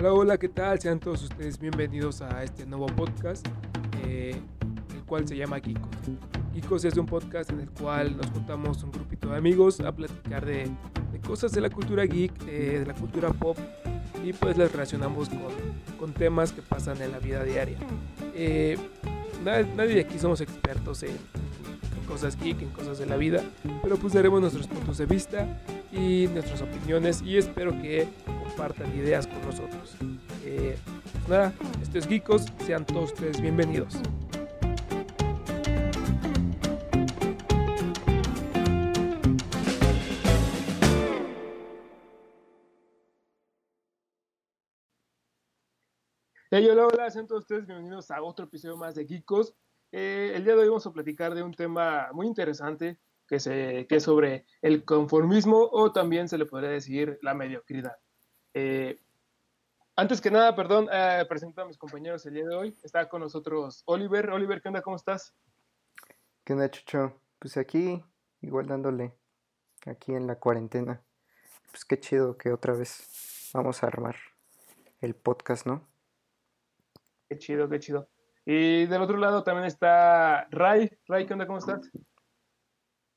Hola, hola, ¿qué tal? Sean todos ustedes bienvenidos a este nuevo podcast, eh, el cual se llama Geekos. Geekos es un podcast en el cual nos juntamos un grupito de amigos a platicar de, de cosas de la cultura geek, de, de, la cultura pop, y pues las relacionamos con, con temas que pasan en la vida diaria. Eh, nadie, nadie de aquí somos expertos en, en cosas geek, en cosas de la vida, pero pues daremos nuestros puntos de vista y nuestras opiniones y espero que compartan ideas con nosotros. Eh, pues nada, esto es Geekos, sean todos ustedes bienvenidos. Hey, hola, hola, sean todos ustedes bienvenidos a otro episodio más de Geekos. Eh, el día de hoy vamos a platicar de un tema muy interesante que, se, que es sobre el conformismo o también se le podría decir la mediocridad. Eh, antes que nada, perdón, eh, presento a mis compañeros el día de hoy. Está con nosotros Oliver. Oliver, ¿qué onda? ¿Cómo estás? ¿Qué onda, Chucho? Pues aquí, igual dándole, aquí en la cuarentena. Pues qué chido que otra vez vamos a armar el podcast, ¿no? Qué chido, qué chido. Y del otro lado también está Ray. Ray, ¿qué onda? ¿Cómo estás?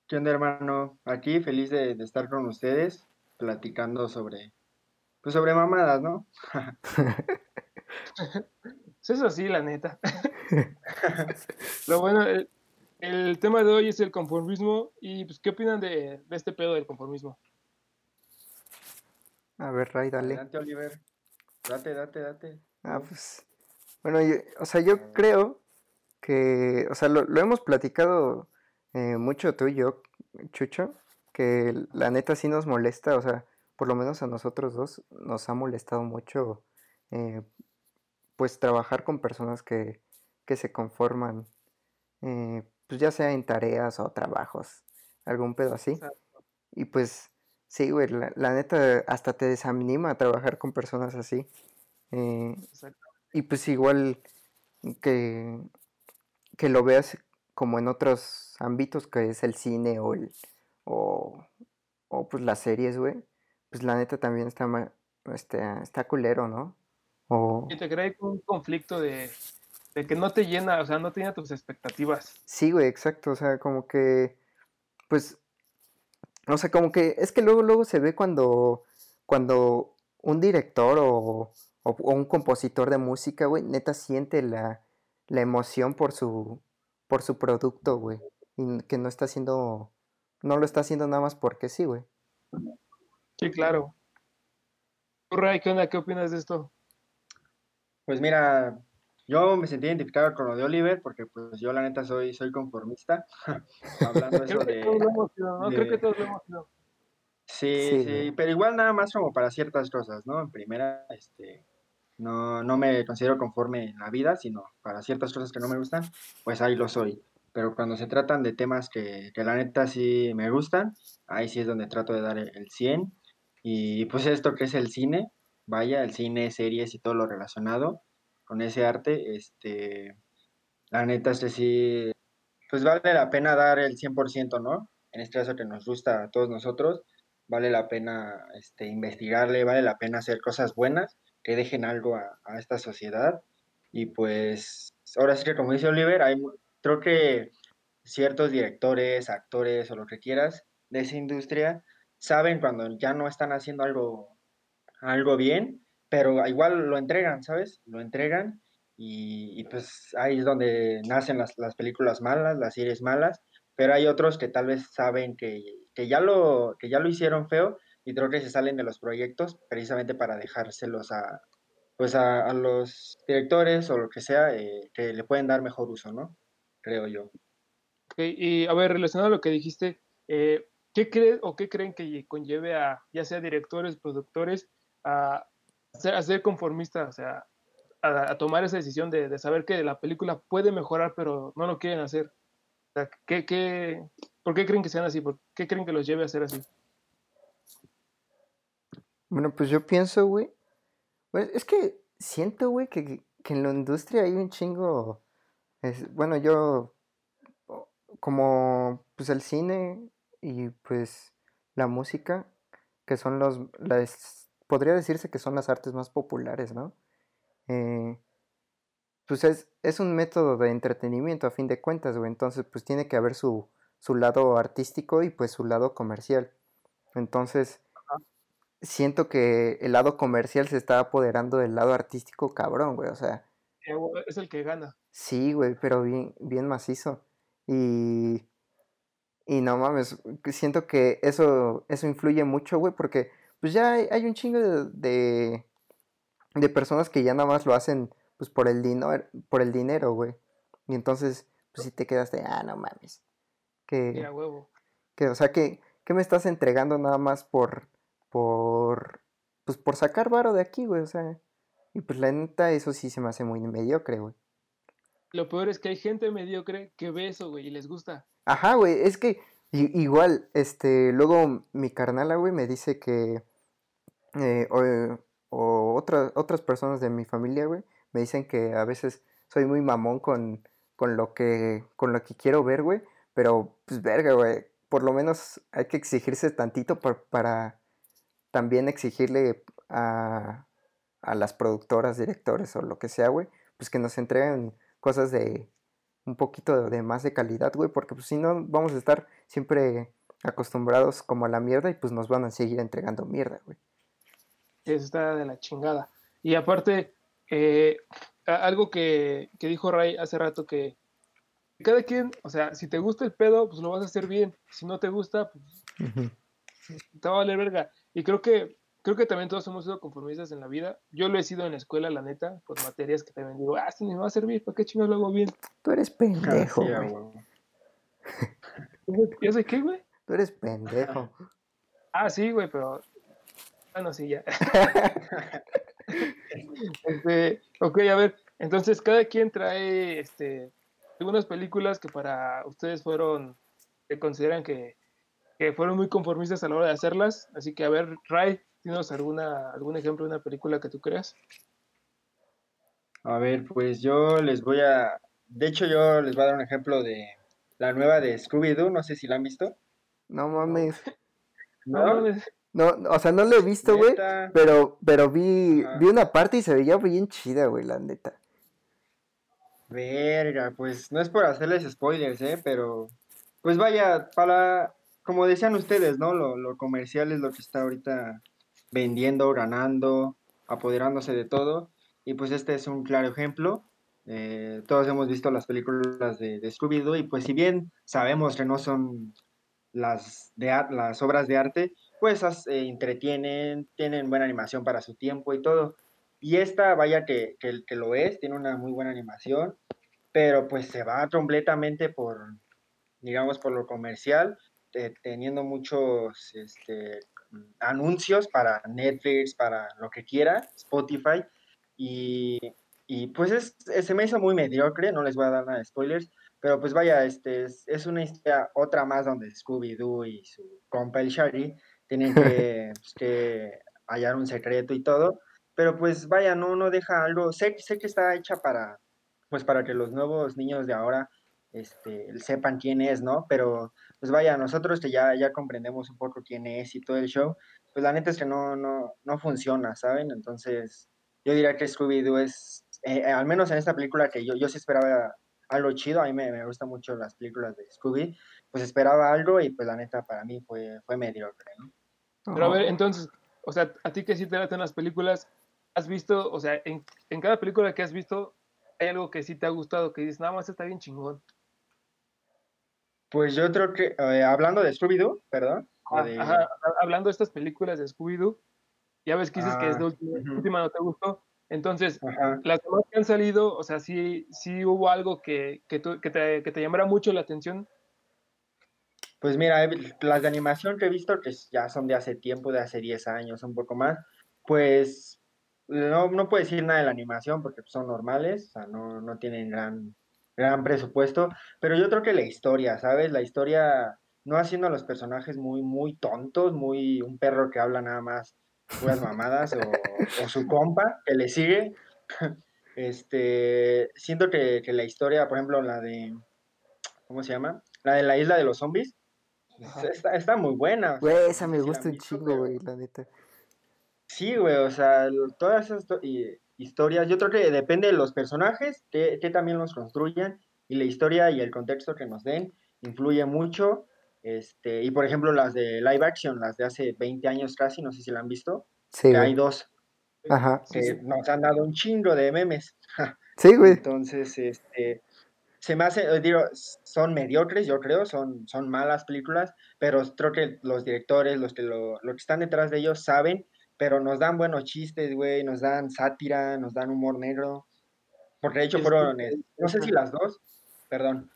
¿Qué onda, hermano? Aquí feliz de, de estar con ustedes, platicando sobre, pues sobre mamadas, ¿no? Eso es así, la neta. Lo bueno, el, el, tema de hoy es el conformismo. ¿Y pues, qué opinan de, de, este pedo del conformismo? A ver, Ray, dale. Adelante, Oliver. Date, date, date. Ah, pues. Bueno, yo, o sea, yo creo que, o sea, lo, lo hemos platicado eh, mucho tú y yo, Chucho, que la neta sí nos molesta, o sea, por lo menos a nosotros dos nos ha molestado mucho, eh, pues trabajar con personas que, que se conforman, eh, pues ya sea en tareas o trabajos, algún pedo así. Exacto. Y pues, sí, güey, la, la, neta hasta te desanima a trabajar con personas así. Exacto y pues igual que, que lo veas como en otros ámbitos, que es el cine o el o, o pues las series, güey, pues la neta también está, este, está culero, ¿no? O... Y te crea un conflicto de, de que no te llena, o sea, no te llena tus expectativas. Sí, güey, exacto, o sea, como que, pues, o sea, como que es que luego, luego se ve cuando, cuando un director o, o, o un compositor de música, güey, neta siente la, la, emoción por su, por su producto, güey. Y que no está haciendo, no lo está haciendo nada más porque sí, güey. Sí, claro. Ray, ¿qué onda? ¿Qué opinas de esto? Pues mira, yo me sentí identificado con lo de Oliver porque pues yo la neta soy, soy conformista. Hablando eso de, hemos sido, ¿no? de... Creo que todos lo hemos sido. Sí, sí, sí, pero igual nada más como para ciertas cosas, ¿no? En primera, este, no, no me considero conforme en la vida, sino para ciertas cosas que no me gustan, pues ahí lo soy. Pero cuando se tratan de temas que, que la neta sí me gustan, ahí sí es donde trato de dar el, el 100. Y pues esto que es el cine, vaya, el cine, series y todo lo relacionado con ese arte, este, la neta este sí, pues vale la pena dar el 100%, ¿no? En este caso que nos gusta a todos nosotros, vale la pena este, investigarle, vale la pena hacer cosas buenas que dejen algo a, a, esta sociedad. Y pues ahora sí que como dice Oliver, hay, creo que ciertos directores, actores o lo que quieras de esa industria saben cuando ya no están haciendo algo, algo bien, pero igual lo entregan, ¿sabes? Lo entregan y, pues ahí es donde nacen las, las, películas malas, las series malas, pero hay otros que tal vez saben que, que, ya, lo, que ya lo hicieron feo y creo que se salen de los proyectos precisamente para dejárselos a pues a los directores o lo que sea eh, que le pueden dar mejor uso, ¿no? Creo yo. Okay, y a ver, relacionado a lo que dijiste, eh, ¿qué crees o qué creen que conlleve a ya sea directores, productores, a ser, a conformistas, o sea, a, tomar esa decisión de, de, saber que la película puede mejorar, pero no lo quieren hacer? ¿qué, qué, ¿Por qué creen que sean así? ¿Por qué creen que los lleve a ser así? Bueno, pues yo pienso, güey. Pues es que siento, güey, que, que, en la industria hay un chingo. Es, bueno, yo. Como pues el cine y pues la música, que son los las podría decirse que son las artes más populares, ¿no? Eh, pues es, es, un método de entretenimiento a fin de cuentas, güey. Entonces, pues tiene que haber su, su lado artístico y pues su lado comercial. Entonces, siento que el lado comercial se está apoderando del lado artístico cabrón, güey. O sea. Es el que gana. Sí, güey, pero bien, bien macizo. Y. Y no mames, siento que eso, eso influye mucho, güey, porque pues ya hay, un chingo de, de, personas que ya nada más lo hacen pues por el dinero, por el dinero, güey. Y entonces, pues si te quedas de, ah, no mames. Que, huevo. que o sea, que, que me estás entregando nada más por, por, pues por sacar varo de aquí, güey, o sea. Y pues la neta, eso sí se me hace muy mediocre, güey. Lo peor es que hay gente mediocre que ve eso, güey, y les gusta. Ajá, güey, es que igual, este, luego mi carnala, güey, me dice que, eh, o, o otras, otras personas de mi familia, güey, me dicen que a veces soy muy mamón con, con lo que, con lo que quiero ver, güey, pero, pues, verga, güey, por lo menos hay que exigirse tantito para también exigirle a, a las productoras, directores o lo que sea, güey, pues que nos entreguen cosas de un poquito de más de calidad, güey, porque pues si no vamos a estar siempre acostumbrados como a la mierda y pues nos van a seguir entregando mierda, güey. Eso está de la chingada. Y aparte, eh, algo que, que, dijo Ray hace rato que cada quien, o sea, si te gusta el pedo, pues lo vas a hacer bien. Si no te gusta, pues te va a valer verga. Y creo que, creo que también todos hemos sido conformistas en la vida. Yo lo he sido en la escuela, la neta, por materias que también digo, ah, esto ni me va a servir, ¿para qué chingados lo hago bien? Tú eres pendejo, güey. ¿Ya sé qué, güey? Tú eres pendejo. Ah, sí, güey, pero. Bueno, sí, ya. este, ok, a ver, entonces cada quien trae este, algunas películas que para ustedes fueron, que consideran que que fueron muy conformistas a la hora de hacerlas. Así que, a ver, Ray, ¿tienes alguna, algún ejemplo de una película que tú creas? A ver, pues yo les voy a. De hecho, yo les voy a dar un ejemplo de la nueva de Scooby-Doo. No sé si la han visto. No mames. ¿No? No, o sea, no la he visto, güey. Pero, pero vi, vi una parte y se veía bien chida, güey, la neta. Verga, pues no es por hacerles spoilers, ¿eh? Pero, pues vaya, para como decían ustedes, ¿no? Lo, comercial es lo que está ahorita vendiendo, ganando, apoderándose de todo. Y pues este es un claro ejemplo. Eh, todos hemos visto las películas de, de Scooby-Doo y pues si bien sabemos que no son las, de, las obras de arte, pues eh, entretienen, tienen buena animación para su tiempo y todo. Y esta, vaya que, que, que, lo es, tiene una muy buena animación, pero pues se va completamente por, digamos, por lo comercial eh, teniendo muchos este, anuncios para Netflix, para lo que quiera, Spotify, y, y pues es, se me hizo muy mediocre, no les voy a dar nada de spoilers, pero pues vaya, este, es, es una historia, otra más donde Scooby-Doo y su compa el Shaggy tienen que, pues, que hallar un secreto y todo, pero pues vaya, no, no deja algo, sé, sé que está hecha para, pues para que los nuevos niños de ahora este, sepan quién es, ¿no? Pero pues vaya, nosotros que ya, ya comprendemos un poco quién es y todo el show, pues la neta es que no, no, no funciona, ¿saben? Entonces, yo diría que Scooby-Doo es, eh, eh, al menos en esta película que yo, yo sí esperaba algo chido, a mí me, me gustan mucho las películas de Scooby, pues esperaba algo y pues la neta para mí fue, fue mediocre, ¿no? Pero a ver, entonces, o sea, a ti que sí te gustan las películas, ¿has visto, o sea, en, en cada película que has visto, hay algo que sí te ha gustado, que dices, nada más está bien chingón? Pues yo creo que, eh, hablando de Scooby-Doo, perdón. Ah, hablando de estas películas de Scooby-Doo, ya ves que dices que es ah, última, no te gustó. Entonces, las demás que han salido, o sea, sí, sí hubo algo que, que, que, te, que te llamara mucho la atención. Pues mira, las de animación que he visto, que ya son de hace tiempo, de hace 10 años, un poco más, pues no, no puedo decir nada de la animación porque son normales, o sea, no, no tienen gran gran presupuesto, pero yo creo que la historia, ¿sabes? La historia no haciendo a los personajes muy, muy tontos, muy un perro que habla nada más puras mamadas o, su compa que le sigue. Este, siento que, la historia, por ejemplo, la de, ¿cómo se llama? La de la isla de los zombies, está, está, muy buena. Güey, esa me gusta un chingo, güey, la neta. Sí, güey, o sea, todas esas historias, yo creo que depende de los personajes, que, que también los construyan, y la historia y el contexto que nos den influye mucho. Este, y por ejemplo, las de live action, las de hace 20 años casi, no sé si la han visto, sí, que hay dos. Ajá. Que nos han dado un chingo de memes. Sí, güey. Entonces, este, se me hace, digo, son mediocres, yo creo, son, son malas películas, pero creo que los directores, los que, lo, que están detrás de ellos saben, pero nos dan buenos chistes, güey, nos dan sátira, nos dan humor negro. Porque de hecho fueron, no sé si las dos, perdón,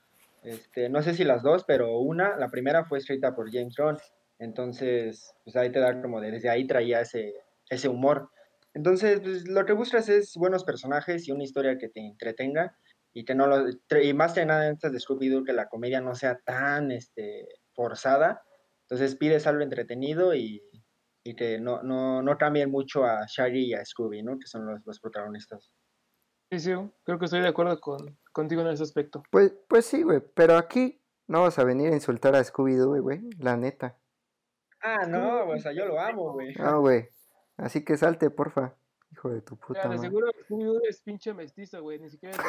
este, no sé si las dos, pero una, la primera fue escrita por James Gunn, entonces, pues ahí te da como desde ahí traía ese, ese humor. Entonces, pues, lo que buscas es buenos personajes y una historia que te entretenga y que no lo, y más que nada antes de Scooby-Doo que la comedia no sea tan este, forzada. Entonces pides algo entretenido y, y que no, no, no cambien mucho a Shaggy y a Scooby, ¿no? Que son los, los protagonistas. Sí, sí, creo que estoy de acuerdo con, contigo en ese aspecto. Pues, pues sí, güey, pero aquí no vas a venir a insultar a Scooby-Doo, güey, la neta. Ah, no, o sea, yo lo amo, güey. No, güey. Así que salte, porfa. Hijo de tu puta madre. seguro Scooby-Doo es pinche mestizo, güey. Ni siquiera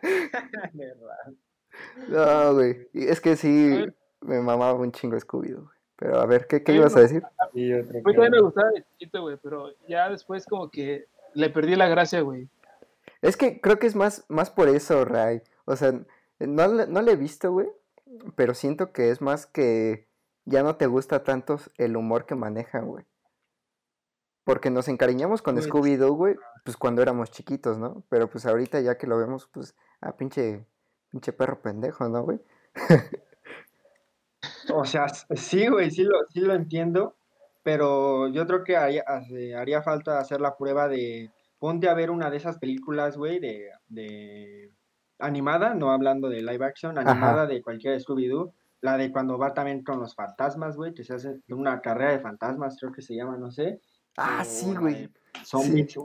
No, güey. Es que sí, me mamaba un chingo Scooby-Doo, güey. Pero a ver, ¿qué, qué ibas a decir? A mí también me gustaba de chiquito, güey, pero ya después como que le perdí la gracia, güey. Es que creo que es más, más por eso, Ray. O sea, no, no le he visto, güey. Pero siento que es más que ya no te gusta tanto el humor que manejan, güey. Porque nos encariñamos con pues Scooby-Doo, güey, pues cuando éramos chiquitos, ¿no? Pero pues ahorita ya que lo vemos, pues, ah, pinche, pinche perro pendejo, ¿no, güey? o sea, sí, güey, sí lo, sí lo entiendo, pero yo creo que haría, haría falta hacer la prueba de, ponte a ver una de esas películas, güey, de, de animada, no hablando de live action, animada de cualquier Scooby-Doo, la de cuando va también con los fantasmas, güey, que se hace una carrera de fantasmas, creo que se llama, no sé. Ah, sí, güey. Zombies.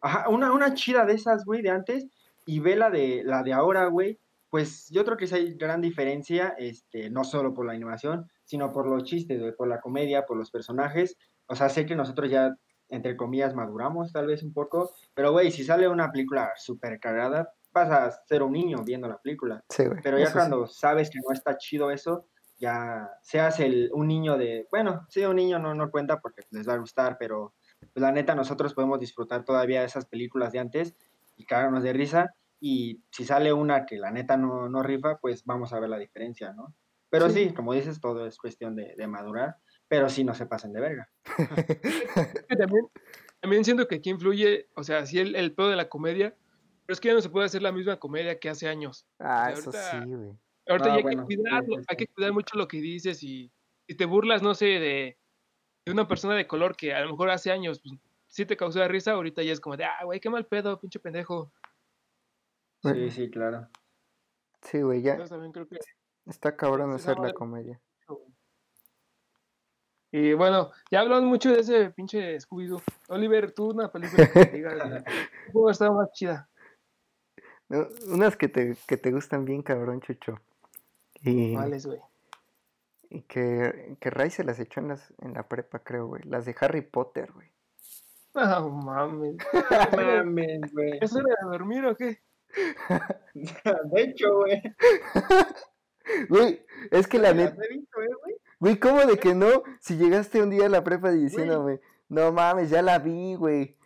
Ajá, una, una chida de esas, güey, de antes, y ve la de, la de ahora, güey, pues yo creo que hay gran diferencia, este, no solo por la animación, sino por los chistes, por la comedia, por los personajes. O sea, sé que nosotros ya, entre comillas, maduramos tal vez un poco, pero güey, si sale una película súper cargada, vas a ser un niño viendo la película. Sí. Pero ya cuando sabes que no está chido eso, ya seas el, un niño de, bueno, sí, un niño no, no cuenta porque les va a gustar, pero pues, la neta nosotros podemos disfrutar todavía de esas películas de antes y cagarnos de risa y si sale una que la neta no, no rifa, pues vamos a ver la diferencia, ¿no? Pero sí, como dices, todo es cuestión de, madurar, pero sí no se pasen de verga. también, también siento que aquí influye, o sea, sí el, el pedo de la comedia, pero es que ya no se puede hacer la misma comedia que hace años. Ah, eso sí, güey. Ahorita ya hay que cuidarlo, hay que cuidar mucho lo que dices y si te burlas, no sé, de, de, una persona de color que a lo mejor hace años pues, sí te causó risa, ahorita ya es como de, ah, güey, qué mal pedo, pinche pendejo. Sí, sí, claro. Sí, güey, ya. también creo que Está cabrón hacer la comedia. Y bueno, ya hablamos mucho de ese pinche Scooby-Doo. Oliver, tú una película que ¿cómo estado más chida? unas que te, que te gustan bien, cabrón, Chucho. Y, ¿Cuáles, güey? Y que, que Ray se las echó en, las, en la prepa, creo, güey. Las de Harry Potter, güey. Ah, mames. mames, güey. ¿Eso era de dormir o qué? de hecho, güey. Güey, es que la neta. Eh, güey, ¿cómo de que no? Si llegaste un día a la prepa diciéndome, no mames, ya la vi, güey.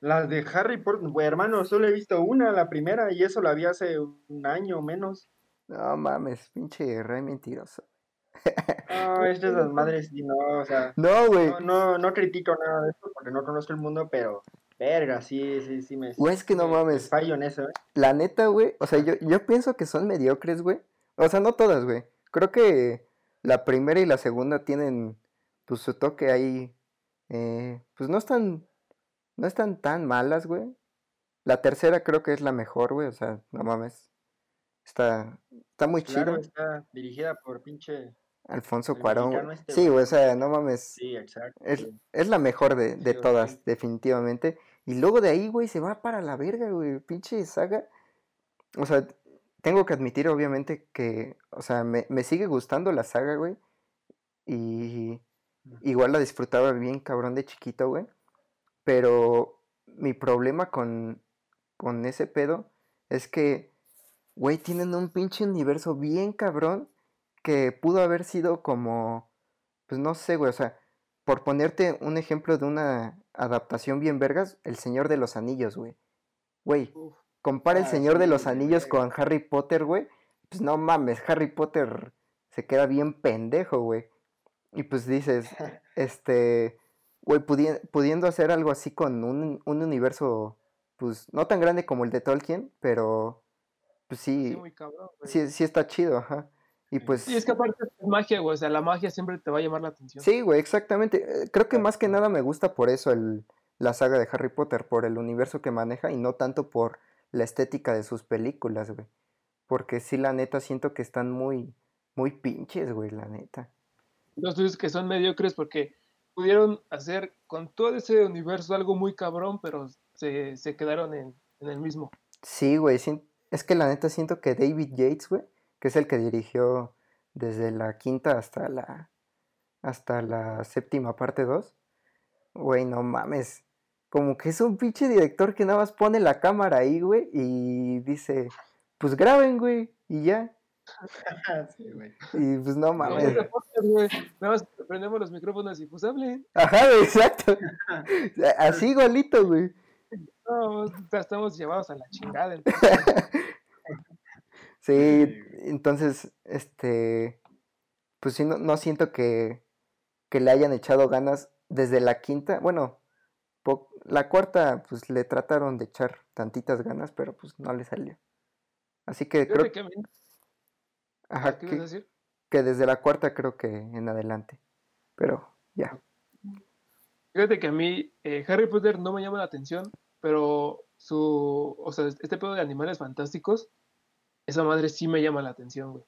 Las de Harry Potter, güey, hermano, solo he visto una, la primera, y eso la vi hace un año o menos. No mames, pinche re mentiroso. No, es de esas madres, y no, o sea. No, güey. No, no, no critico nada de eso porque no conozco el mundo, pero Verga, sí, sí, sí me. Güey, es que no mames. Fallo en eso, ¿eh? La neta, güey. O sea, yo, yo pienso que son mediocres, güey. O sea, no todas, güey. Creo que la primera y la segunda tienen, pues, su toque ahí. Eh, pues no están. No están tan malas, güey. La tercera creo que es la mejor, güey. O sea, no mames. Está, está muy claro, Está dirigida por pinche Alfonso Cuarón. Este sí, güey, o sea, no mames. Sí, exacto. Es, es la mejor de, de todas, definitivamente. Y luego de ahí, güey, se va para la verga, güey. Pinche saga. O sea, tengo que admitir, obviamente, que, o sea, me, me sigue gustando la saga, güey. Y, igual la disfrutaba bien cabrón de chiquito, güey. Pero mi problema con, con ese pedo es que, güey, tienen un pinche universo bien cabrón que pudo haber sido como, pues no sé, güey, o sea, por ponerte un ejemplo de una adaptación bien vergas, El Señor de los Anillos, güey. Güey, compara El ah, Señor de los Anillos con Harry Potter, güey. Pues no mames, Harry Potter se queda bien pendejo, güey. Y pues dices, este, güey, pudiendo hacer algo así con un, un, universo, pues no tan grande como el de Tolkien, pero pues sí, sí, sí, está chido, ajá. Y pues... Sí, es que aparte es magia, güey, o sea, la magia siempre te va a llamar la atención. Sí, güey, exactamente. Eh, creo que más que nada me gusta por eso el, la saga de Harry Potter, por el universo que maneja y no tanto por la estética de sus películas, güey. Porque sí, la neta, siento que están muy, muy pinches, güey, la neta. Los dices que son mediocres porque pudieron hacer con todo ese universo algo muy cabrón, pero se, se quedaron en, en, el mismo. Sí, güey, es que la neta siento que David Yates, güey, que es el que dirigió desde la quinta hasta la, hasta la séptima parte 2, güey, no mames. Como que es un pinche director que nada más pone la cámara ahí, güey, y dice, pues graben, güey, y ya. Y pues no mames. Nada más prendemos los micrófonos y pues hablen. Ajá, exacto. Así igualito, güey. No, estamos llevados a la chingada. sí, entonces, este, pues sí, no, no siento que, que le hayan echado ganas desde la quinta. Bueno, la cuarta, pues le trataron de echar tantitas ganas, pero pues no le salió. Así que creo que... Ajá, ¿qué que, decir? que desde la cuarta creo que en adelante. Pero ya. Fíjate que a mí eh, Harry Potter no me llama la atención, pero su, o sea, este pedo de animales fantásticos, esa madre sí me llama la atención, güey.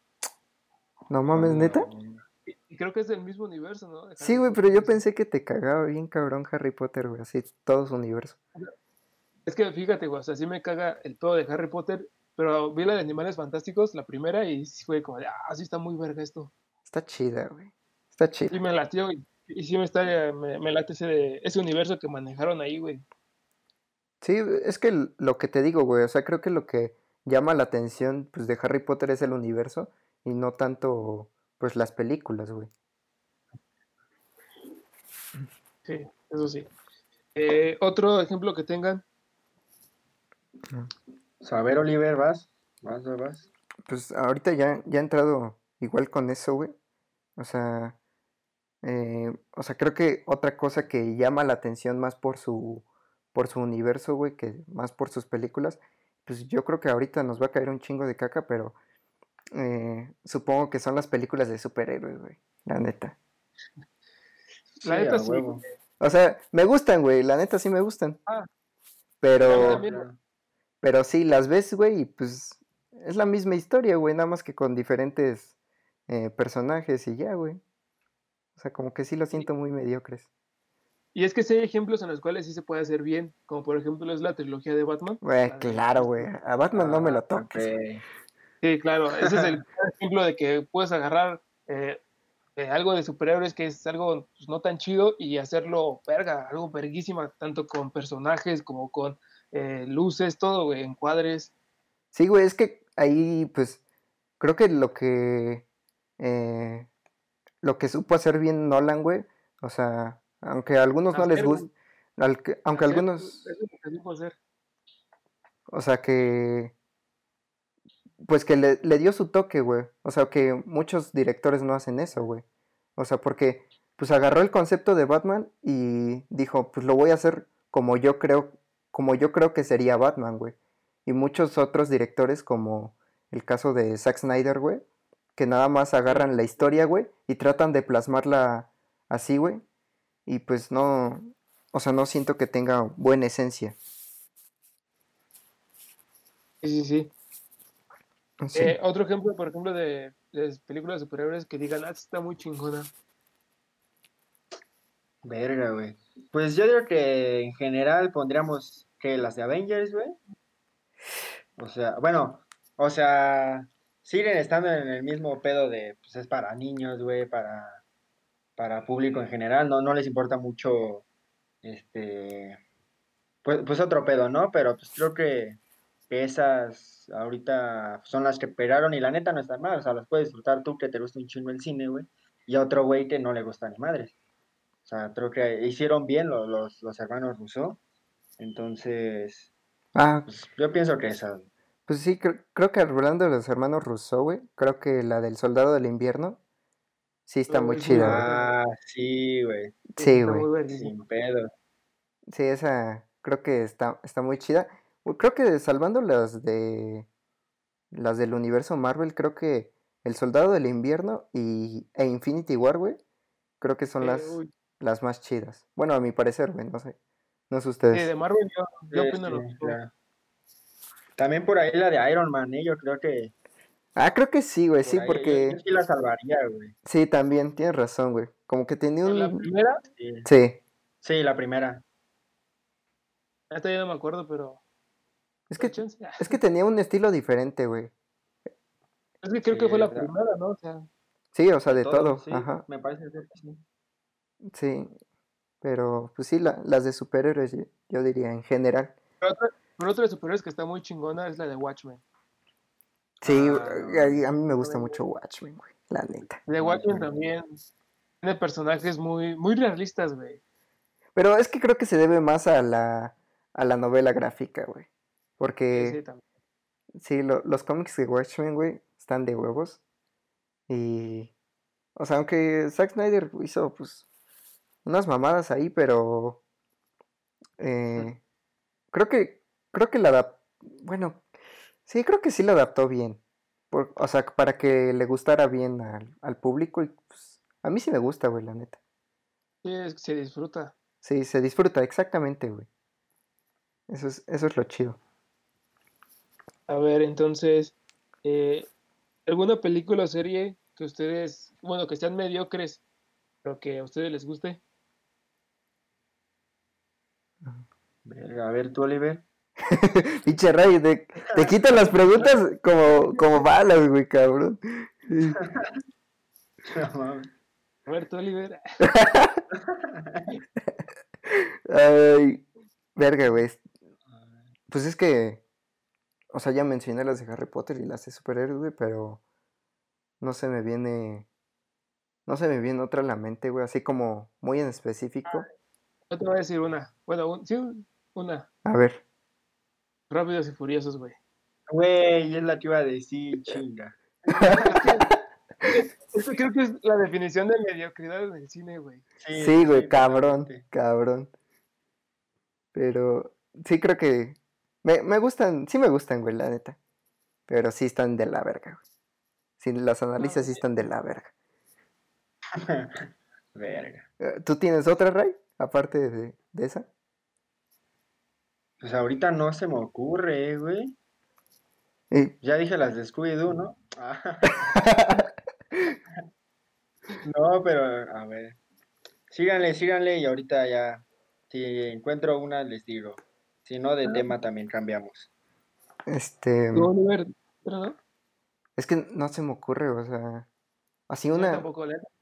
No mames, neta. Y, creo que es del mismo universo, ¿no? Sí, güey, pero yo pensé que te cagaba bien cabrón Harry Potter, güey, así todo su universo. Es que fíjate, güey, o sea, sí me caga el todo de Harry Potter, pero vi la de Animales Fantásticos, la primera, y fue como de, ah, sí está muy verga esto. Está chida, güey. Está chida. Y me latió, y, y sí me, está, me, late ese, ese universo que manejaron ahí, güey. Sí, es que lo que te digo, güey, o sea, creo que lo que llama la atención pues, de Harry Potter es el universo y no tanto, pues, las películas, güey. Sí, eso sí. Eh, otro ejemplo que tengan. Saber, Oliver, vas, vas, vas. Pues ahorita ya, ya he entrado igual con eso, güey. O sea, eh, o sea, creo que otra cosa que llama la atención más por su, por su universo, güey, que más por sus películas, pues yo creo que ahorita nos va a caer un chingo de caca, pero eh, supongo que son las películas de superhéroes, güey, la neta. La neta sí. O sea, me gustan, güey, la neta sí me gustan. Ah. Pero... Pero sí, las ves, güey, y pues es la misma historia, güey, nada más que con diferentes eh, personajes y ya, güey. O sea, como que sí lo siento muy mediocres. Y es que sí hay ejemplos en los cuales sí se puede hacer bien, como por ejemplo es la trilogía de Batman. Güey, claro, güey. A Batman no me lo ah, toques. Sí, claro. Ese es el ejemplo de que puedes agarrar eh, eh, algo de superhéroes que es algo pues, no tan chido y hacerlo verga, algo verguísima, tanto con personajes como con eh, luces, todo, güey, encuadres. Sí, güey, es que ahí, pues, creo que lo que. Lo que supo hacer bien Nolan, güey, o sea, aunque a algunos no les guste, aunque a algunos. O sea, que. Pues que le, le dio su toque, güey. O sea, que muchos directores no hacen eso, güey. O sea, porque pues agarró el concepto de Batman y dijo, pues lo voy a hacer como yo creo como yo creo que sería Batman, güey. Y muchos otros directores, como el caso de Zack Snyder, güey, que nada más agarran la historia, güey, y tratan de plasmarla así, güey. Y pues no, o sea, no siento que tenga buena esencia. Sí, sí, sí. Eh, otro ejemplo, por ejemplo, de, de películas de superhéroes que digan, ah, está muy chingona. Verga, güey. Pues yo creo que en general pondríamos que las de Avengers, güey. O sea, bueno, o sea, siguen estando en el mismo pedo de, pues es para niños, güey, para, para público en general, no, no les importa mucho, este, pues, pues otro pedo, ¿no? Pero pues creo que, esas ahorita son las que pegaron y la neta no están mal, o sea, las puedes disfrutar tú que te gusta un chingo el cine, güey, y a otro güey que no le gusta ni madres. O sea, creo que hicieron bien los, los, los hermanos Rousseau, entonces, ah, pues, yo pienso que esa... Pues sí, creo, que hablando de los hermanos Rousseau, güey, creo que la del Soldado del Invierno sí está muy chida. Ah, sí, güey. Sí, güey. Sin pedo. Sí, esa creo que está, está muy chida. Creo que salvando las de las del universo Marvel, creo que El Soldado del Invierno y, e Infinity War, güey, creo que son las, las más chidas. Bueno, a mi parecer, güey, no sé. No sé ustedes. Sí, de Marvel yo, yo opino lo mismo. También por ahí la de Iron Man, ¿eh? Yo creo que... Ah, creo que sí, güey, sí, porque... Yo, sí la salvaría, güey. Sí, también, tienes razón, güey. Como que tenía un... ¿La primera? Sí. Sí, la primera. Esta ya no me acuerdo, pero. Es que, es que tenía un estilo diferente, güey. Es que creo que fue la primera, ¿no? O sea. Sí, o sea, de, todo. Ajá. Me parece que sí. Sí. Pero, pues sí, las de superhéroes, yo diría, en general. Pero otra, otra de superhéroes que está muy chingona es la de Watchmen. Sí, ah, a, mí me gusta mucho Watchmen, güey, la neta. De Watchmen también tiene personajes muy, muy realistas, güey. Pero es que creo que se debe más a la, a la novela gráfica, güey. Porque sí, los cómics de Watchmen, güey, están de huevos. Y, o sea, aunque Zack Snyder hizo, pues, unas mamadas ahí, pero eh, creo que, creo que la bueno, sí, creo que sí la adaptó bien. o sea, para que le gustara bien al, al público y, pues, a mí sí me gusta, güey, la neta. Sí, es que se disfruta. Sí, se disfruta, exactamente, güey. Eso es, eso es lo chido. A ver, entonces, eh, ¿alguna película o serie que ustedes, bueno, que sean mediocres, pero que a ustedes les guste? A ver, tú, Oliver. Pinche Ray, te, te quitan las preguntas como, como balas, güey, cabrón. a ver, tú, Oliver. Ay, verga, güey. Pues es que, o sea, ya mencioné las de Harry Potter y las de superhéroes, güey, pero no se me viene, no se me viene otra a la mente, güey, así como muy en específico. Yo te voy a decir una, bueno, sí, una. A ver. Rápidos y furiosos, güey. Güey, es la que iba a decir, chinga. Esto creo que es la definición de mediocridad en el cine, güey. Sí, güey, cabrón, cabrón. Pero sí creo que me, me gustan, sí me gustan, güey, la neta. Pero sí están de la verga, güey. Si las analizas, sí están de la verga. verga. Eh, ¿Tú tienes otra, Ray? Aparte de, de esa. Pues ahorita no se me ocurre, güey. Ya dije las de Scooby-Doo, ¿no? no, pero a ver. Síganle, síganle y ahorita ya. Si encuentro una, les digo. Si no, de ah. tema también cambiamos. Este. no? Es que no se me ocurre, o sea. Así una.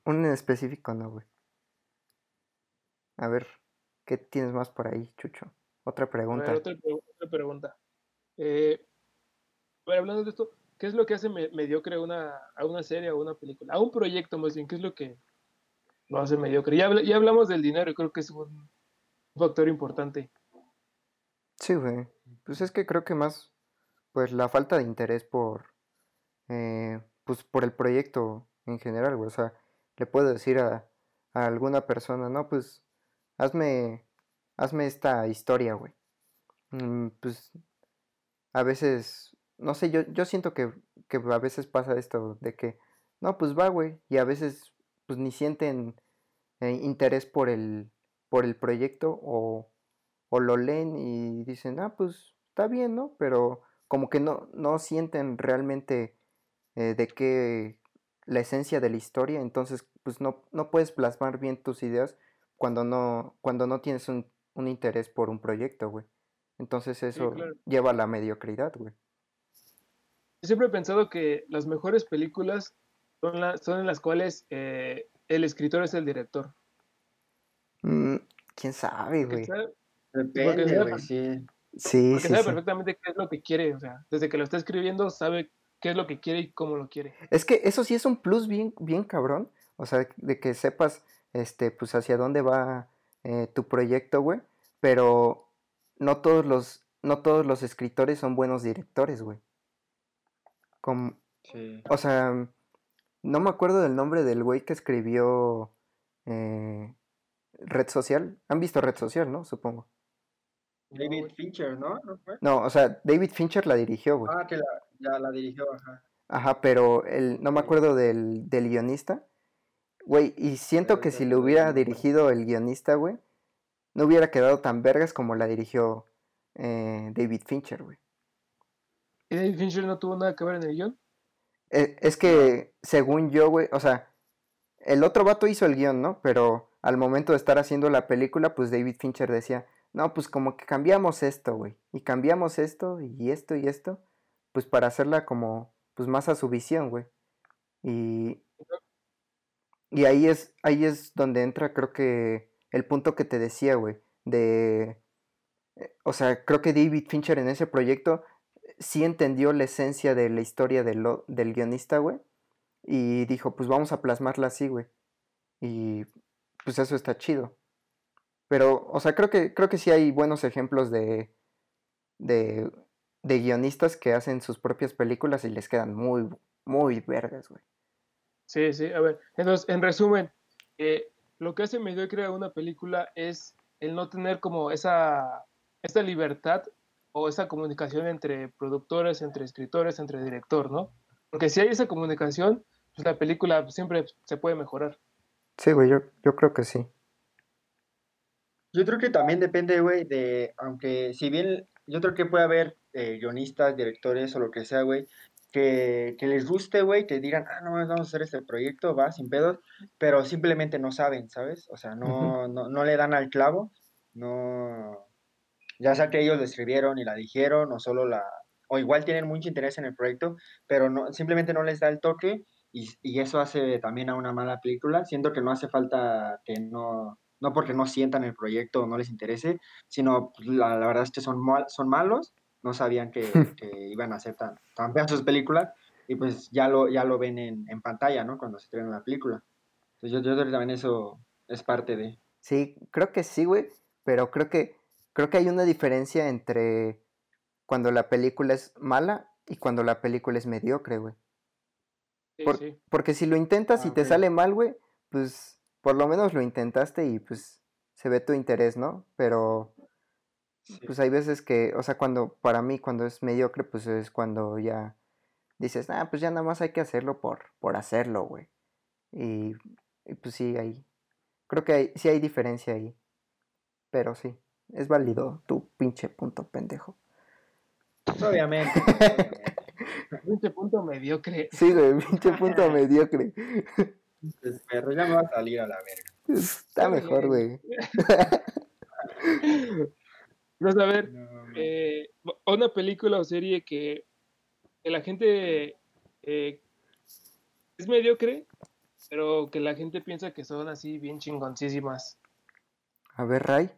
Un en específico, no, güey. A ver, ¿qué tienes más por ahí, Chucho? Otra pregunta. otra, pregunta. Eh, hablando de esto, ¿qué es lo que hace mediocre una, a una serie o una película? A un proyecto más bien, ¿qué es lo que lo hace mediocre? Ya, ya hablamos del dinero creo que es un factor importante. Sí, güey. Pues es que creo que más, pues la falta de interés por, eh, pues por el proyecto en general, güey. O sea, le puedo decir a, a alguna persona, no, pues hazme, hazme esta historia, güey. Mm, pues a veces, no sé, yo, yo siento que, que a veces pasa esto de que, no, pues va, güey. Y a veces, pues ni sienten eh, interés por el, por el proyecto o o lo leen y dicen, ah, pues está bien, ¿no? Pero como que no, no sienten realmente eh, de qué la esencia de la historia, entonces pues no, no puedes plasmar bien tus ideas cuando no, cuando no tienes un, interés por un proyecto, güey. Entonces eso lleva a la mediocridad, güey. Yo siempre he pensado que las mejores películas son, son en las cuales eh, el escritor es el director. Mm, ¿Quién sabe, güey? Depende, güey, sí. Sí, Porque sí, sabe sí. perfectamente qué es lo que quiere, o sea, desde que lo está escribiendo sabe qué es lo que quiere y cómo lo quiere. Es que eso sí es un plus bien, bien cabrón. O sea, de que sepas, este, pues hacia dónde va eh, tu proyecto, güey. Pero no todos los, no todos los escritores son buenos directores, güey. Como, Sí. o sea, no me acuerdo del nombre del güey que escribió eh, Red Social. ¿Han visto Red Social, no? Supongo. David Fincher, ¿no? No, o sea, David Fincher la dirigió, güey. Ah, que la, ya la dirigió, ajá. Ajá, pero el, no me acuerdo del, del guionista. Güey, y siento que si lo hubiera dirigido el guionista, güey, no hubiera quedado tan vergas como la dirigió eh, David Fincher, güey. ¿Y David Fincher no tuvo nada que ver en el guion? Eh, es que, según yo, güey, o sea, el otro vato hizo el guion, ¿no? Pero al momento de estar haciendo la película, pues David Fincher decía, no, pues como que cambiamos esto, güey, y cambiamos esto, y esto, y esto, pues para hacerla como, pues más a su visión, güey. Y, y ahí es, ahí es donde entra, creo que, el punto que te decía, güey, de, eh, o sea, creo que David Fincher en ese proyecto sí entendió la esencia de la historia del guionista, güey. Y dijo, pues vamos a plasmarla así, güey. Y pues eso está chido. Pero, o sea, creo que, creo que sí hay buenos ejemplos de, de, de guionistas que hacen sus propias películas y les quedan muy, muy vergas, güey. Sí, sí, a ver. Entonces, en resumen, eh, lo que hace mediocre a una película es el no tener como esa, esa libertad o esa comunicación entre productores, entre escritores, entre director, ¿no? Porque si hay esa comunicación, pues la película siempre se puede mejorar. Sí, güey, yo, yo creo que sí. Yo creo que también depende, güey, de, aunque si bien yo creo que puede haber eh, guionistas, directores o lo que sea, güey, que, que les guste, güey, que digan, ah, no, vamos a hacer este proyecto, va, sin pedos, pero simplemente no saben, ¿sabes? O sea, no, no, no le dan al clavo, no, ya sea que ellos la escribieron y la dijeron, o solo la, o igual tienen mucho interés en el proyecto, pero no, simplemente no les da el toque y, y eso hace también a una mala película. Siento que no hace falta que no, no porque no sientan el proyecto o no les interese, sino pues, la, la verdad es que son, mal- son malos, no sabían que, que iban a hacer tan, tan feas sus películas y pues ya lo, ya lo ven en, en pantalla, ¿no? Cuando se estrena la película. Entonces yo, yo creo que también eso es parte de... Sí, creo que sí, güey, pero creo que creo que hay una diferencia entre cuando la película es mala y cuando la película es mediocre, güey. Sí, Por- sí. Porque si lo intentas y Ah, te ok. sale mal, güey, pues por lo menos lo intentaste y pues se ve tu interés, ¿no? Pero Sí. pues hay veces que, o sea, cuando para mí cuando es mediocre, pues es cuando ya dices, ah, pues ya nada más hay que hacerlo por por hacerlo, güey. Y, y pues sí, hay creo que hay, sí hay diferencia ahí. Pero sí, es válido tu pinche punto pendejo. Obviamente. obviamente. Este punto mediocre. Sí, güey, pinche punto mediocre. Pues, perro, ya me va a salir a la verga. Está mejor, güey. Vamos a ver, No, no. eh, una película o serie que, que la gente eh, es mediocre, pero que la gente piensa que son así bien chingoncísimas. A ver, Ray.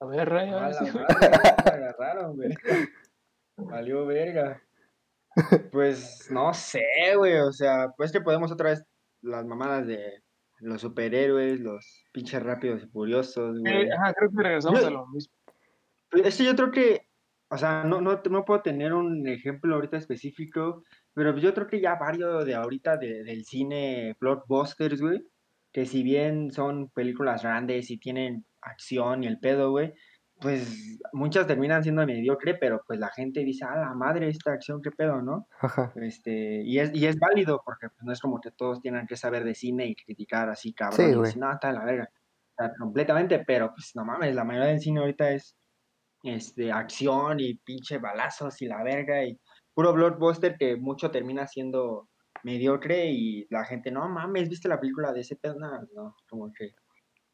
A ver, Ray, A güey. madre, me agarraron, güey. Valió verga. Pues no sé, güey. O sea, pues que podemos otra vez las mamadas de los superhéroes, los pinches rápidos y furiosos, güey. Eh, ajá, creo que regresamos Yo- a lo mismo. Es que yo creo que, o sea, no, no, no puedo tener un ejemplo ahorita específico, pero yo creo que ya varios de ahorita de- del cine blockbusters, güey, que si bien son películas grandes y tienen acción y el pedo, güey, pues muchas terminan siendo mediocre, pero pues la gente dice, ah, la madre, esta acción, qué pedo, ¿no? Ajá. Este, y es, y es válido, porque pues, no es como que todos tienen que saber de cine y criticar así, cabrón, Sí, y decir, no, está de la verga. O sea, completamente, pero pues no mames, la mayoría del cine ahorita es este, acción y pinche balazos y la verga y puro blockbuster que mucho termina siendo mediocre y la gente, no mames, ¿viste la película de ese pedo? No, no, como que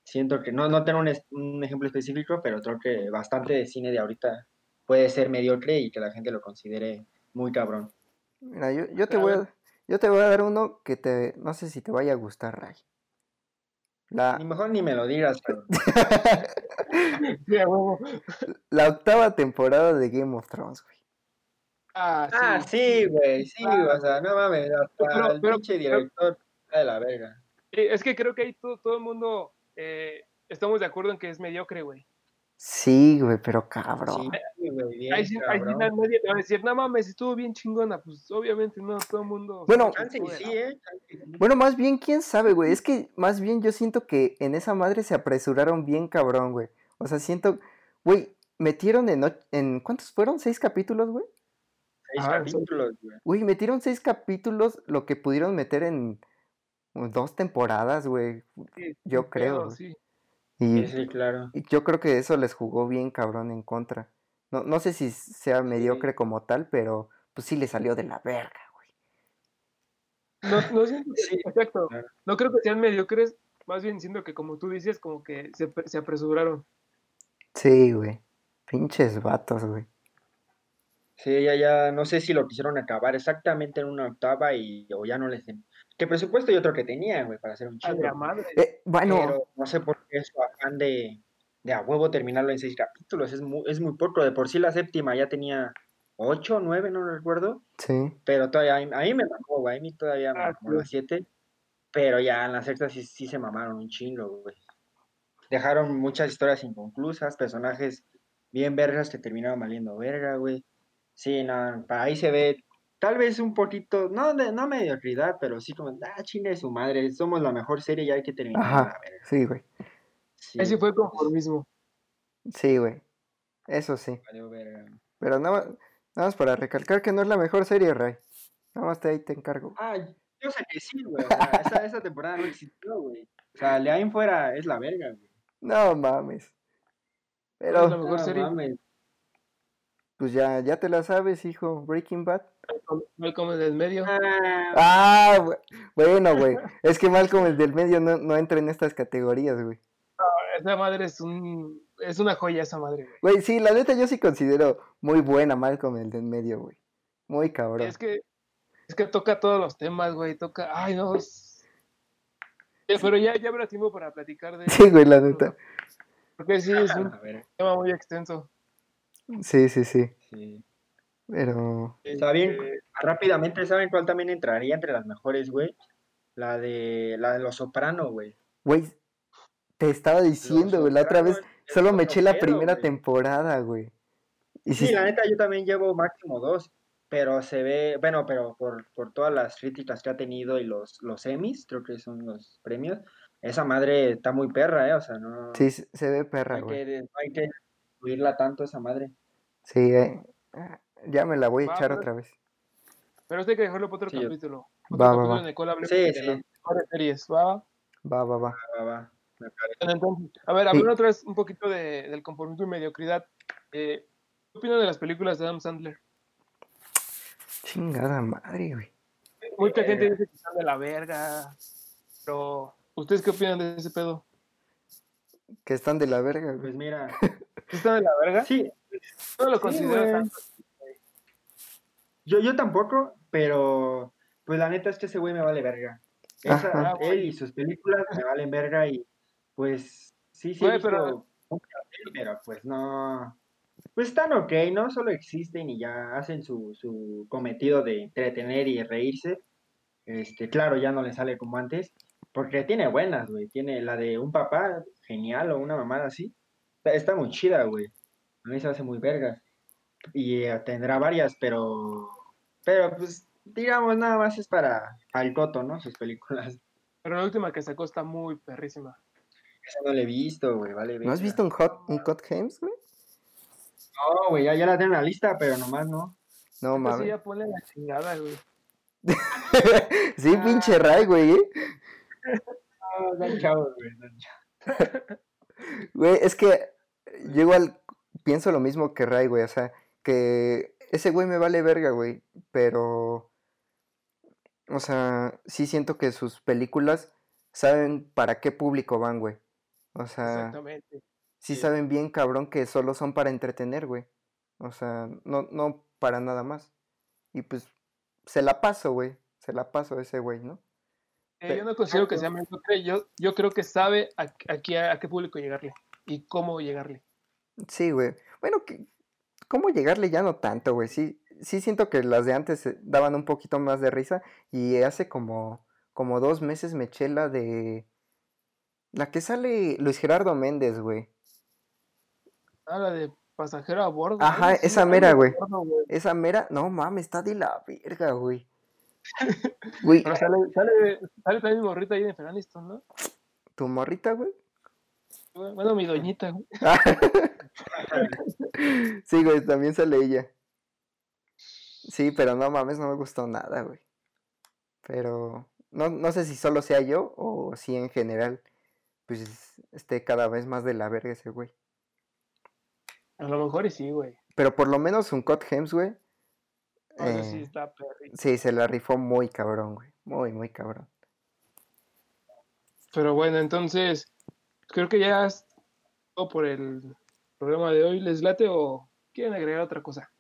siento que no, no tengo un, ejemplo específico, pero creo que bastante de cine de ahorita puede ser mediocre y que la gente lo considere muy cabrón. Mira, yo, yo te voy a, Yo te voy a dar uno que te, no sé si te vaya a gustar, Ray. La... Ni mejor ni me lo digas. la octava temporada de Game of Thrones, güey. Ah, ah sí, güey, sí, ah, o sea, no mames, hasta el pinche director de la verga. Es que creo que ahí todo, todo el mundo eh, estamos de acuerdo en que es mediocre, güey. Sí, güey, pero cabrón. Sí, güey, ahí, sí, nadie te va a decir, no mames, estuvo bien chingona. Pues obviamente no, todo el mundo. Bueno, sí, ¿eh? bueno, más bien, quién sabe, güey. Es que más bien yo siento que en esa madre se apresuraron bien cabrón, güey. O sea, siento, güey, metieron en, en ¿cuántos fueron? ¿Seis capítulos, güey? Seis capítulos, güey. Güey, metieron seis capítulos, lo que pudieron meter en dos temporadas, güey. yo creo. sí. Y, sí, claro. yo creo que eso les jugó bien cabrón en contra. No, no sé si sea mediocre como tal, pero pues sí le salió de la verga, güey. No, no sí, exacto. No creo que sean mediocres, más bien siendo que como tú dices, como que se, se apresuraron. Sí, güey. Pinches vatos, güey. Sí, ya, ya, no sé si lo quisieron acabar exactamente en una octava y o ya no les... ¿Qué presupuesto y otro que tenía, güey, para hacer un chico? Eh, bueno. Pero no sé por qué eso afán de, de a huevo terminarlo en seis capítulos. Es muy, es muy poco. De por sí la séptima ya tenía ocho, nueve, no recuerdo. Sí. Pero todavía, a mí me mamó, güey. A mí todavía me ah, mamó las siete. Pero ya en la sexta sí, sí se mamaron un chingo, güey. Dejaron muchas historias inconclusas, personajes bien vergas que terminaron valiendo verga, güey. Sí, no, para ahí se ve tal vez un poquito, no, de, no mediocridad, pero sí como, ah, chile su madre, somos la mejor serie y hay que terminar. Ajá, sí, güey. Sí. Ese fue conformismo. Sí, güey. Eso sí. Pero nada más, más para recalcar que no es la mejor serie, Ray. Nada más te, ahí te encargo. Ah, yo sé que sí, güey. esa, esa temporada no existió, güey. O sea, Leain fuera es la verga, güey. No mames. Pero. la mejor serie. Mames. Pues ya, ya te la sabes, hijo. Breaking Bad. Malcolm el del medio. Ah, bueno, güey. es que Malcolm el del medio no, no entra en estas categorías, güey. esa madre es un es una joya esa madre, güey. Güey, sí, la neta yo sí considero muy buena Malcolm el del medio, güey. Muy cabrón. Es que es que toca todos los temas, güey, toca, ay, no. Pero ya ya habrá tiempo para platicar de Sí, güey, la neta. Porque sí es un tema muy extenso. Sí, sí, sí. Sí. Pero. Está bien. Rápidamente, ¿saben cuál también entraría entre las mejores, güey? La de la de Los Soprano, güey. Güey, te estaba diciendo, güey, la otra vez solo me eché la primera temporada, güey. Y sí, la neta, yo también llevo máximo dos, pero se ve, bueno, pero por, por todas las críticas que ha tenido y los, los Emmys, creo que son los premios, esa madre está muy perra, ¿eh? O sea, no. Sí, se ve perra, güey. no hay que oírla tanto esa madre. Sí, eh, ya me la voy a echar otra vez. Pero usted hay que dejarlo para otro capítulo. Otro va, va, va. sí, sí. series, ¿va? Va, va, va. va, va. a ver, hablando otra vez un poquito de, del conformismo y mediocridad. Eh, ¿Qué opinan de las películas de Adam Sandler? Chingada madre, güey. Mucha gente eh. dice que están de la verga. Pero, ¿ustedes qué opinan de ese pedo? Que están de la verga, güey. Pues mira. ¿Están de la verga? Sí, no lo considero Yo, yo tampoco, pero pues la neta es que ese güey me vale verga. Esa, él y sus películas me valen verga y pues sí, sí, pero... pero pues no, pues están ok, ¿no? Solo existen y ya hacen su, su cometido de entretener y reírse. Este, claro, ya no le sale como antes, porque tiene buenas, güey. Tiene la de un papá genial o una mamada así. Está muy chida, güey. A mí se hace muy verga. Y eh, tendrá varias, pero. Pero pues, digamos, nada más es para, el coto, ¿no? Sus películas. Pero la última que sacó está muy perrísima. Esa no la he visto, güey, vale. ¿No has visto un Hot, un Hot Games, güey? No, güey, ya, ya la tengo en la lista, pero nomás no. No, mames. Sí, ya ponle la chingada, güey. sí, pinche Ray, güey. ¿eh? No, no, chavos, güey. Güey, es que llego al pienso lo mismo que Ray, güey. O sea, que ese güey me vale verga, güey. Pero. O sea, sí siento que sus películas saben para qué público van, güey. O sea. Exactamente. Sí, saben bien, cabrón, que solo son para entretener, güey. O sea, no, no para nada más. Y pues se la paso, güey. se la paso a ese güey, ¿no? Eh, yo no considero que sea mediocre, yo, yo creo que sabe a, a, a qué público llegarle y cómo llegarle. Sí, güey. Bueno, ¿cómo llegarle ya no tanto, güey? Sí, sí siento que las de antes eh, daban un poquito más de risa y hace como, como dos meses me eché la de... La que sale Luis Gerardo Méndez, güey. Ah, la de pasajero a bordo. Ajá, esa mera, güey. Esa mera, no mames, está de la verga, güey. Güey. Pero sale, sale, sale también mi morrita ahí en Feraniston, ¿no? ¿Tu morrita, güey? Bueno, mi doñita, güey. sí, güey, también sale ella. Sí, pero no mames, no me gustó nada, güey. Pero no, no sé si solo sea yo o si en general, pues esté cada vez más de la verga ese güey. A lo mejor y sí, güey. Pero por lo menos un Cot Hems, güey. sí eh, está Sí, se la rifó muy cabrón, güey. Muy, muy cabrón. Pero bueno, entonces, creo que ya es todo por el programa de hoy. ¿Les late o quieren agregar otra cosa?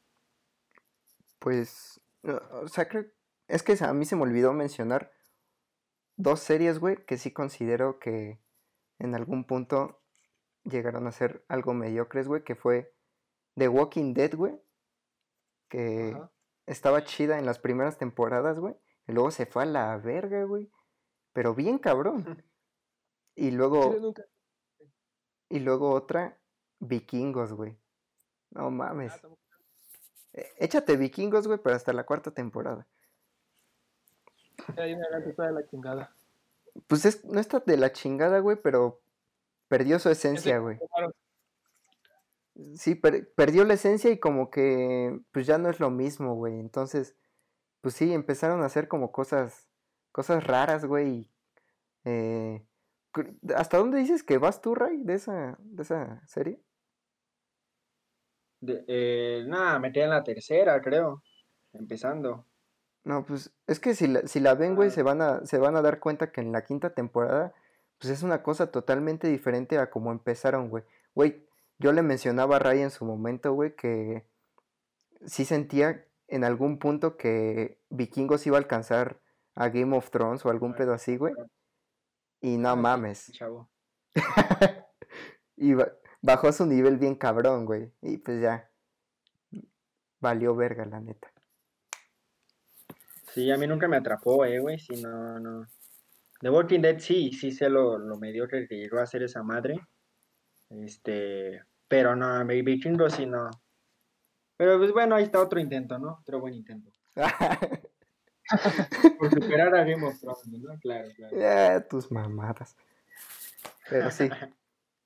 Pues, o sea, creo, es que a mí se me olvidó mencionar dos series, güey, que sí considero que en algún punto llegaron a ser algo mediocres, güey, que fue The Walking Dead, güey, que estaba chida en las primeras temporadas, güey, y luego se fue a la verga, güey, pero bien cabrón. Y luego... Y luego otra, Vikingos, güey. No mames. Ah, e, échate Vikingos, güey, pero hasta la cuarta temporada. Ahí está de la chingada. Pues es, no está de la chingada, güey, pero perdió su esencia, güey. Sí, perdió la esencia y como que pues ya no es lo mismo, güey. Entonces, pues sí, empezaron a hacer como cosas, cosas raras, güey. Eh, ¿Hasta dónde dices que vas tú, Ray, de esa, de esa serie? De, eh, nada, metí en la tercera, creo. Empezando. No, pues es que si la, si la ven, güey, ah. se, van a, se van a dar cuenta que en la quinta temporada, pues es una cosa totalmente diferente a como empezaron, güey. Güey, yo le mencionaba a Ray en su momento, güey, que sí sentía en algún punto que Vikingos iba a alcanzar a Game of Thrones o algún pedo así, güey. Y no mames. Chavo. y bajó su nivel bien cabrón, güey. Y pues ya. Valió verga, la neta. Sí, a mí nunca me atrapó, eh, güey. Si no, no. The Walking Dead sí, sí sé lo, lo mediocre que llegó a ser esa madre. Este. Pero no, Baby Chingo sí no. Pero pues bueno, ahí está otro intento, ¿no? Otro buen intento. Por superar a Game of Thrones, ¿no? Claro, claro. Ya, tus mamadas. Pero sí.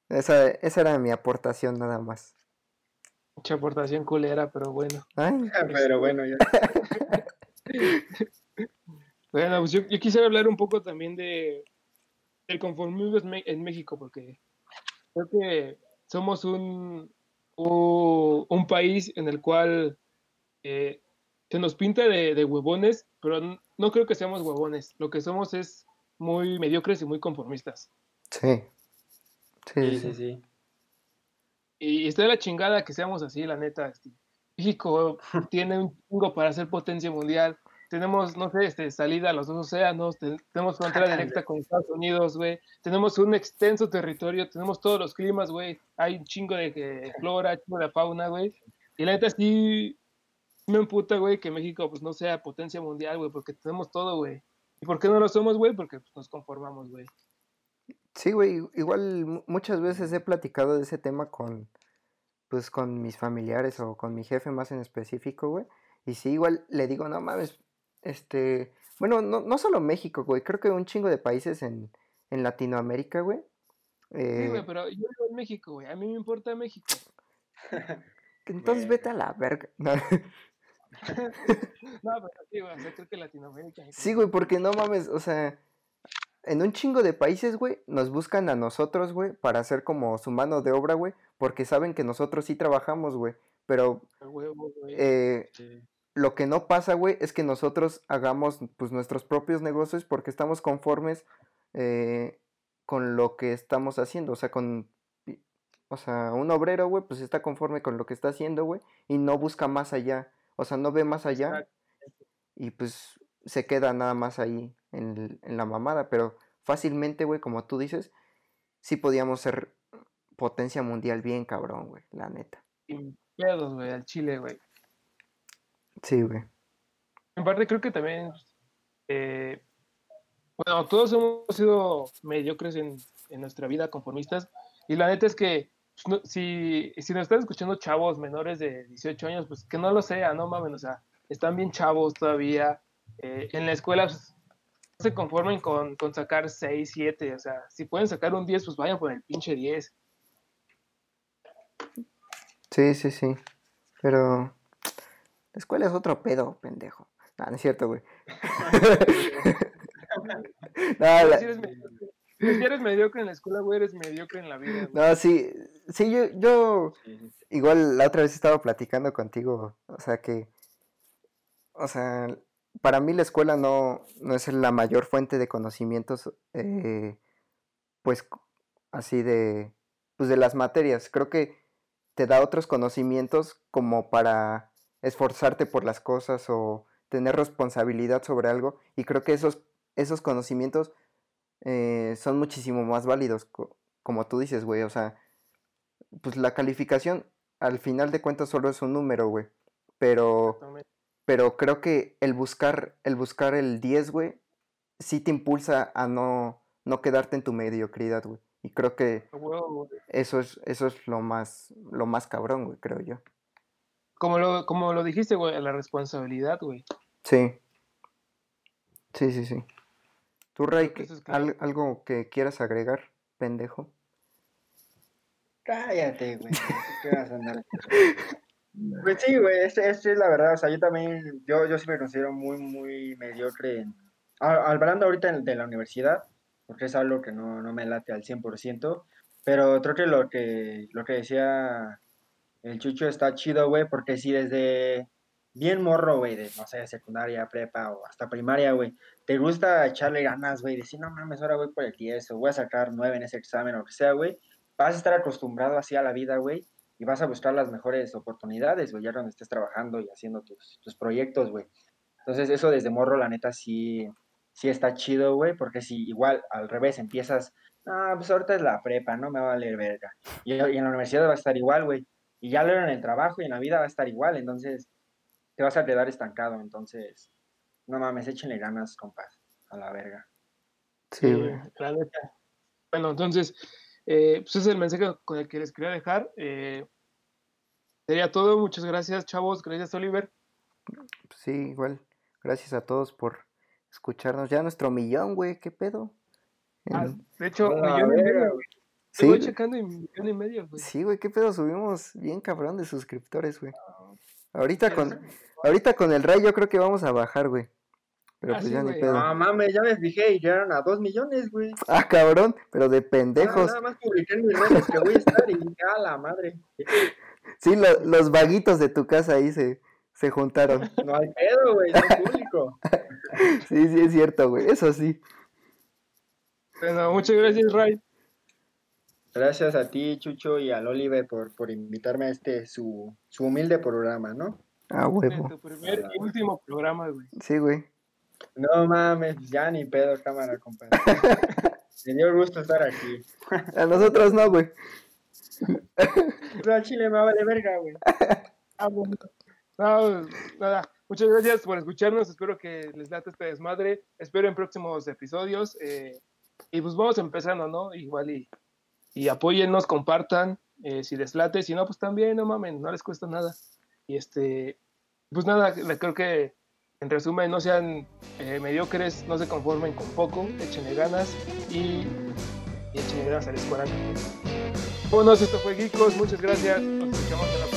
Esa, esa era mi aportación nada más. Mucha aportación culera, pero bueno. pero bueno, ya. bueno, pues yo, yo, quisiera hablar un poco también de el conformismo en México, porque creo que somos un, un, país en el cual eh, se nos pinta de, huevones, pero no, creo que seamos huevones. Lo que somos es muy mediocres y muy conformistas. Sí. Sí, sí, sí. Y está de la chingada que seamos así, la neta. Este, México tiene un chingo para ser potencia mundial. Tenemos, no sé, este, salida a los dos océanos, tenemos frontera directa con Estados Unidos, güey. Tenemos un extenso territorio, tenemos todos los climas, güey. Hay un chingo de flora, chingo de fauna, güey. Y la neta sí, me emputa, güey, que México pues no sea potencia mundial, güey, porque tenemos todo, güey. ¿Y por qué no lo somos, güey? Porque pues, nos conformamos, güey. Sí, güey, igual muchas veces he platicado de ese tema con, pues, con mis familiares o con mi jefe más en específico, güey. Y sí, igual le digo, no mames, este, bueno, no, no solo México, güey, creo que un chingo de países en, en Latinoamérica, güey. Sí, güey, eh pero yo vivo en México, güey, a mí me importa México. Entonces vete a la verga. no, pero sí, güey, o creo que Latinoamérica. Sí, güey, porque no mames, o sea, en un chingo de países, güey, nos buscan a nosotros, güey, para hacer como su mano de obra, güey, porque saben que nosotros sí trabajamos, güey. Pero eh, lo que no pasa, güey, es que nosotros hagamos pues nuestros propios negocios porque estamos conformes eh, con lo que estamos haciendo, o sea, con o sea, un obrero, güey, pues está conforme con lo que está haciendo, güey, y no busca más allá. O sea, no ve más allá. Y pues se queda nada más ahí en, en la mamada, pero fácilmente, güey, como tú dices, sí podíamos ser potencia mundial bien cabrón, güey, la neta. Sin pedos, güey, al Chile, güey. Sí, güey. En parte creo que también, eh, bueno, todos hemos sido mediocres en, en, nuestra vida, conformistas, y la neta es que pues, si, si nos están escuchando chavos menores de 18 años, pues que no lo sea, no mames, o sea, están bien chavos todavía. Eh, en la escuela pues, no se conformen con, con, sacar 6, 7, o sea, si pueden sacar un 10, pues vayan por el pinche 10. Sí, sí, sí. Pero la escuela es otro pedo, pendejo. No, no es cierto, güey. no, la... si, eres mediocre, en la escuela, güey, eres mediocre en la vida. Güey. No, sí, sí, yo, yo igual la otra vez estaba platicando contigo, o sea que, o sea, para mí la escuela no, no es la mayor fuente de conocimientos, eh, pues, así de, pues de las materias. Creo que te da otros conocimientos como para esforzarte por las cosas o tener responsabilidad sobre algo. Y creo que esos, esos conocimientos eh, son muchísimo más válidos, como tú dices, güey. O sea, pues la calificación al final de cuentas solo es un número, güey. Pero, pero creo que el buscar, el buscar el 10, güey, sí te impulsa a no, no quedarte en tu mediocridad, güey. Y creo que eso es, eso es lo más, lo más cabrón, güey, creo yo. Como lo, como lo dijiste, güey, la responsabilidad, güey. Sí. Sí, sí, sí. ¿Tú, Ray, algo que quieras agregar, pendejo? Cállate, güey. ¿Qué vas a andar? Pues sí, güey, este, este, es la verdad. O sea, yo también, yo, yo sí me considero muy, muy mediocre. En, hablando ahorita de la universidad, porque es algo que no, no me late al 100%, pero creo que lo que, lo que decía el Chucho está chido, güey, porque si desde bien morro, güey, de, no sé, secundaria, prepa o hasta primaria, güey, te gusta echarle ganas, güey, decir, no mames, ahora voy por el 10 o voy a sacar 9 en ese examen o lo que sea, güey, vas a estar acostumbrado así a la vida, güey, y vas a buscar las mejores oportunidades, güey, ya donde estés trabajando y haciendo tus, tus proyectos, güey. Entonces, eso desde morro, la neta, sí, sí está chido, güey, porque si igual al revés empiezas, ah, pues ahorita es la prepa, no me va a valer verga. Y, y en la universidad va a estar igual, güey. Y ya luego en el trabajo y en la vida va a estar igual, entonces te vas a quedar estancado. Entonces, no mames, échenle ganas, compas, a la verga. Sí, güey. Bueno, entonces, eh, pues ese es el mensaje con el que les quería dejar. Eh, sería todo. Muchas gracias, chavos. Gracias, Oliver. Sí, igual. Gracias a todos por escucharnos. Ya nuestro millón, güey, ¿qué pedo? Ah, de hecho, millón y medio, güey. ¿Sí? Estoy checando y millón y medio, güey. Sí, güey, qué pedo, subimos bien cabrón de suscriptores, güey. Ahorita con, ahorita con el Ray yo creo que vamos a bajar, güey. Pero ah, pues ya ni pedo. No mames, ya me fijé y llegaron a dos millones, güey. Ah, cabrón, pero de pendejos. nada más publiqué en mis redes que voy a estar y a la madre. Sí, los vaguitos de tu casa ahí se, se juntaron. No hay pedo, güey, es público. sí, sí, es cierto, güey, eso sí. Bueno, muchas gracias, Ray. Gracias a ti, Chucho, y al Oliver por, por invitarme a este, su, su humilde programa, ¿no? Ah, huevo. Tu primer y último programa, güey. Sí, güey. No mames, ya ni pedo, cámara, compadre. Me dio gusto estar aquí. A nosotros no, güey. No, Chile me vale verga, güey. Ah, bueno. No, nada. Muchas gracias por escucharnos. Espero que les late este desmadre. Espero en próximos episodios. Eh, y pues vamos empezando, ¿no? Igual y, y apóyennos, compartan. Eh, si les late, si no, pues también, no mamen, no les cuesta nada. Y este, pues nada, creo que en resumen, no sean eh, mediocres, no se conformen con poco, échenle ganas y, y échenle ganas a la escuela. Bueno, esto fue Geekos, muchas gracias, nos escuchamos en la próxima.